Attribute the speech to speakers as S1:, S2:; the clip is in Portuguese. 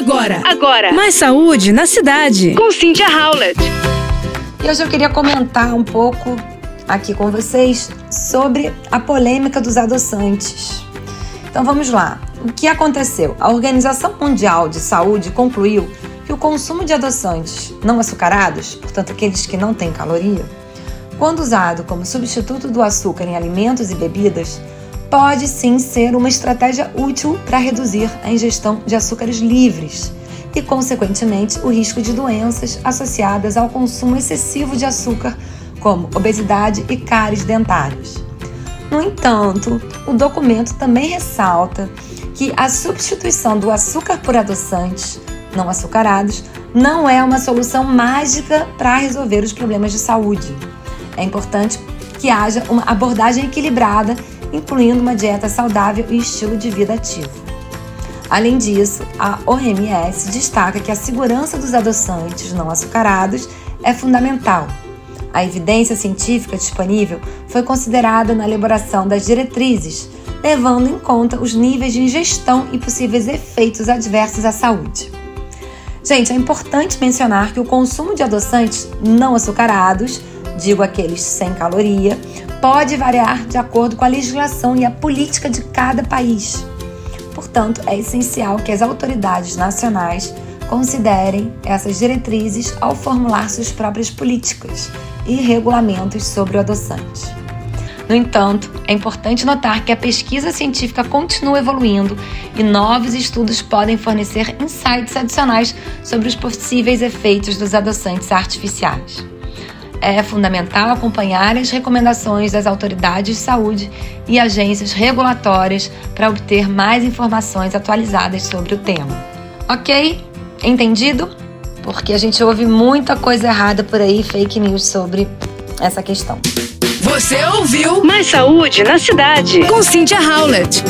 S1: Agora,
S2: agora,
S1: mais saúde na cidade.
S2: Com Cynthia Howlett.
S3: E hoje eu queria comentar um pouco aqui com vocês sobre a polêmica dos adoçantes. Então vamos lá. O que aconteceu? A Organização Mundial de Saúde concluiu que o consumo de adoçantes não açucarados, portanto aqueles que não têm caloria, quando usado como substituto do açúcar em alimentos e bebidas, pode sim ser uma estratégia útil para reduzir a ingestão de açúcares livres e, consequentemente, o risco de doenças associadas ao consumo excessivo de açúcar, como obesidade e cáries dentárias. No entanto, o documento também ressalta que a substituição do açúcar por adoçantes não açucarados não é uma solução mágica para resolver os problemas de saúde. É importante que haja uma abordagem equilibrada incluindo uma dieta saudável e estilo de vida ativo. Além disso, a OMS destaca que a segurança dos adoçantes não açucarados é fundamental. A evidência científica disponível foi considerada na elaboração das diretrizes, levando em conta os níveis de ingestão e possíveis efeitos adversos à saúde. Gente, é importante mencionar que o consumo de adoçantes não açucarados, digo aqueles sem caloria, pode variar de acordo com a legislação e a política de cada país. Portanto, é essencial que as autoridades nacionais considerem essas diretrizes ao formular suas próprias políticas e regulamentos sobre o adoçante. No entanto, é importante notar que a pesquisa científica continua evoluindo e novos estudos podem fornecer insights adicionais sobre os possíveis efeitos dos adoçantes artificiais é fundamental acompanhar as recomendações das autoridades de saúde e agências regulatórias para obter mais informações atualizadas sobre o tema. Ok? Entendido? Porque a gente ouve muita coisa errada por aí, fake news sobre essa questão.
S1: Você ouviu
S2: Mais Saúde na Cidade
S1: com Cynthia Howlett.